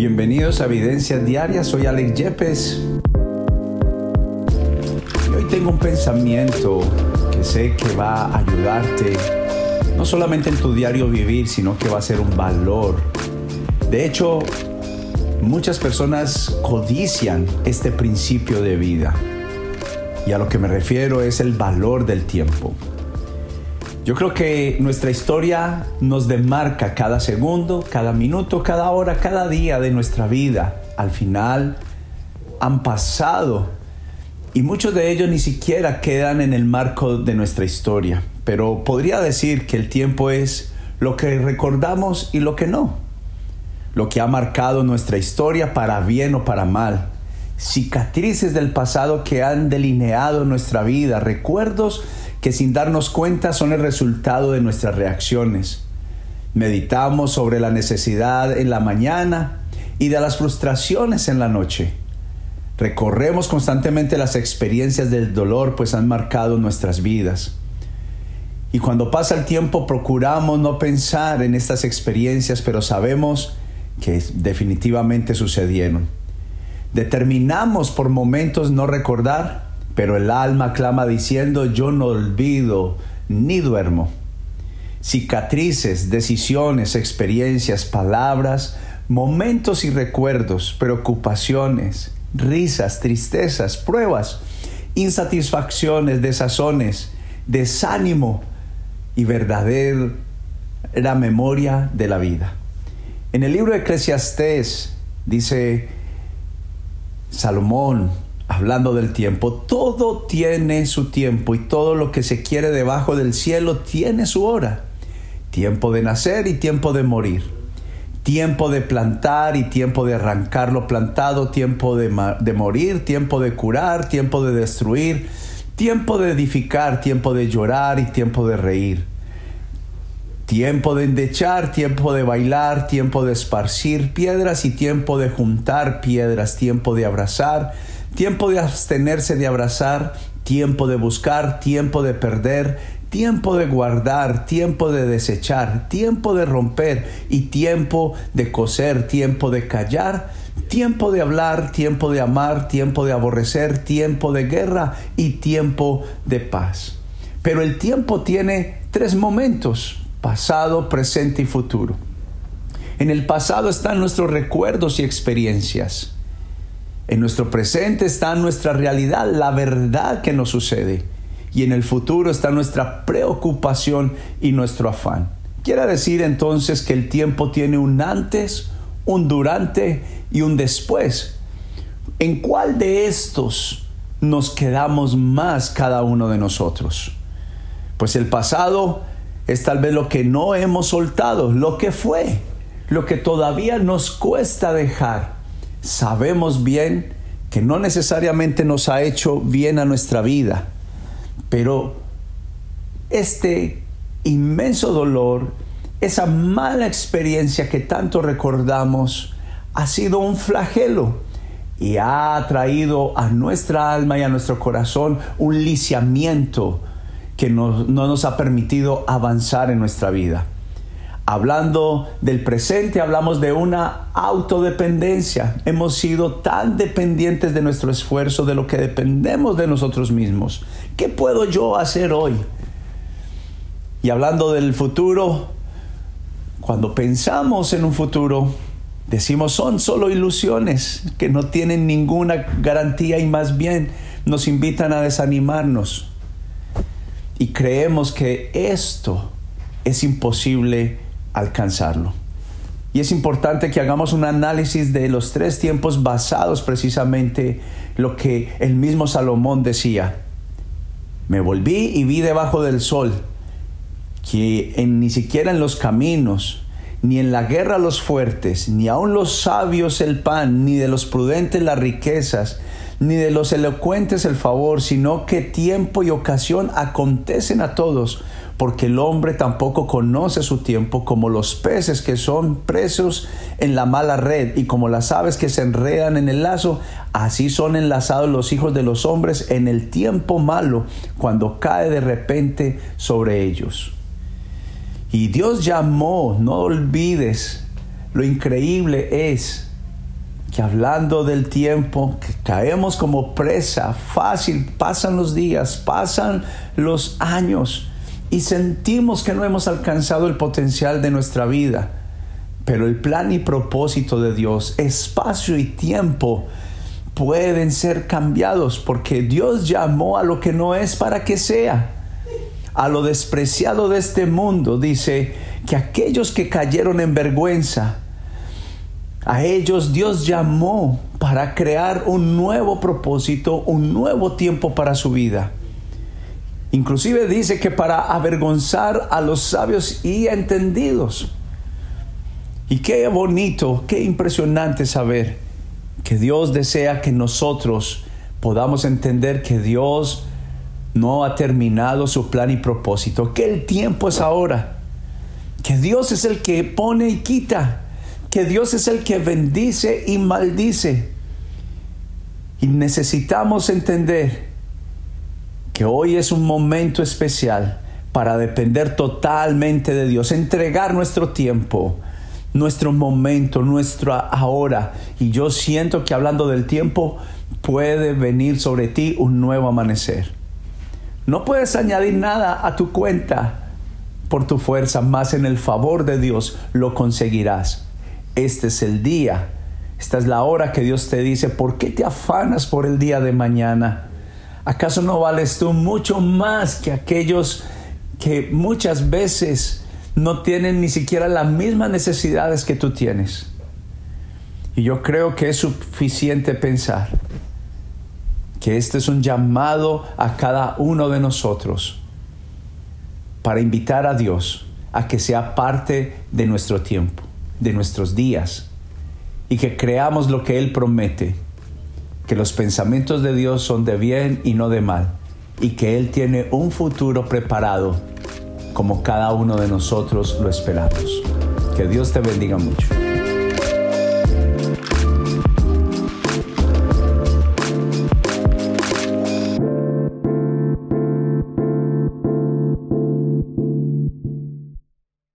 Bienvenidos a Evidencias Diarias, soy Alex Yepes. Y hoy tengo un pensamiento que sé que va a ayudarte, no solamente en tu diario vivir, sino que va a ser un valor. De hecho, muchas personas codician este principio de vida. Y a lo que me refiero es el valor del tiempo. Yo creo que nuestra historia nos demarca cada segundo, cada minuto, cada hora, cada día de nuestra vida. Al final han pasado y muchos de ellos ni siquiera quedan en el marco de nuestra historia. Pero podría decir que el tiempo es lo que recordamos y lo que no. Lo que ha marcado nuestra historia para bien o para mal. Cicatrices del pasado que han delineado nuestra vida, recuerdos que sin darnos cuenta son el resultado de nuestras reacciones. Meditamos sobre la necesidad en la mañana y de las frustraciones en la noche. Recorremos constantemente las experiencias del dolor pues han marcado nuestras vidas. Y cuando pasa el tiempo procuramos no pensar en estas experiencias, pero sabemos que definitivamente sucedieron. Determinamos por momentos no recordar, pero el alma clama diciendo, yo no olvido ni duermo. Cicatrices, decisiones, experiencias, palabras, momentos y recuerdos, preocupaciones, risas, tristezas, pruebas, insatisfacciones, desazones, desánimo y verdadera memoria de la vida. En el libro de Eclesiastés dice Salomón, hablando del tiempo, todo tiene su tiempo y todo lo que se quiere debajo del cielo tiene su hora. Tiempo de nacer y tiempo de morir. Tiempo de plantar y tiempo de arrancar lo plantado, tiempo de, de morir, tiempo de curar, tiempo de destruir, tiempo de edificar, tiempo de llorar y tiempo de reír. Tiempo de endechar, tiempo de bailar, tiempo de esparcir piedras y tiempo de juntar piedras, tiempo de abrazar, tiempo de abstenerse de abrazar, tiempo de buscar, tiempo de perder, tiempo de guardar, tiempo de desechar, tiempo de romper y tiempo de coser, tiempo de callar, tiempo de hablar, tiempo de amar, tiempo de aborrecer, tiempo de guerra y tiempo de paz. Pero el tiempo tiene tres momentos, pasado, presente y futuro. En el pasado están nuestros recuerdos y experiencias. En nuestro presente está nuestra realidad, la verdad que nos sucede. Y en el futuro está nuestra preocupación y nuestro afán. Quiere decir entonces que el tiempo tiene un antes, un durante y un después. ¿En cuál de estos nos quedamos más cada uno de nosotros? Pues el pasado es tal vez lo que no hemos soltado, lo que fue, lo que todavía nos cuesta dejar sabemos bien que no necesariamente nos ha hecho bien a nuestra vida, pero este inmenso dolor, esa mala experiencia que tanto recordamos, ha sido un flagelo y ha traído a nuestra alma y a nuestro corazón un lisiamiento que no, no nos ha permitido avanzar en nuestra vida. Hablando del presente, hablamos de una autodependencia. Hemos sido tan dependientes de nuestro esfuerzo, de lo que dependemos de nosotros mismos. ¿Qué puedo yo hacer hoy? Y hablando del futuro, cuando pensamos en un futuro, decimos son solo ilusiones que no tienen ninguna garantía y más bien nos invitan a desanimarnos. Y creemos que esto es imposible alcanzarlo. Y es importante que hagamos un análisis de los tres tiempos basados precisamente lo que el mismo Salomón decía. Me volví y vi debajo del sol que en, ni siquiera en los caminos, ni en la guerra los fuertes, ni aun los sabios el pan, ni de los prudentes las riquezas, ni de los elocuentes el favor, sino que tiempo y ocasión acontecen a todos, porque el hombre tampoco conoce su tiempo como los peces que son presos en la mala red y como las aves que se enredan en el lazo, así son enlazados los hijos de los hombres en el tiempo malo, cuando cae de repente sobre ellos. Y Dios llamó, no olvides, lo increíble es que hablando del tiempo, que caemos como presa, fácil, pasan los días, pasan los años y sentimos que no hemos alcanzado el potencial de nuestra vida. Pero el plan y propósito de Dios, espacio y tiempo, pueden ser cambiados porque Dios llamó a lo que no es para que sea. A lo despreciado de este mundo, dice que aquellos que cayeron en vergüenza, a ellos Dios llamó para crear un nuevo propósito, un nuevo tiempo para su vida. Inclusive dice que para avergonzar a los sabios y entendidos. Y qué bonito, qué impresionante saber que Dios desea que nosotros podamos entender que Dios no ha terminado su plan y propósito, que el tiempo es ahora, que Dios es el que pone y quita, que Dios es el que bendice y maldice. Y necesitamos entender que hoy es un momento especial para depender totalmente de Dios, entregar nuestro tiempo, nuestro momento, nuestro ahora. Y yo siento que hablando del tiempo puede venir sobre ti un nuevo amanecer. No puedes añadir nada a tu cuenta por tu fuerza, más en el favor de Dios lo conseguirás. Este es el día. Esta es la hora que Dios te dice, ¿por qué te afanas por el día de mañana? ¿Acaso no vales tú mucho más que aquellos que muchas veces no tienen ni siquiera las mismas necesidades que tú tienes? Y yo creo que es suficiente pensar que este es un llamado a cada uno de nosotros para invitar a Dios a que sea parte de nuestro tiempo de nuestros días y que creamos lo que Él promete, que los pensamientos de Dios son de bien y no de mal, y que Él tiene un futuro preparado como cada uno de nosotros lo esperamos. Que Dios te bendiga mucho.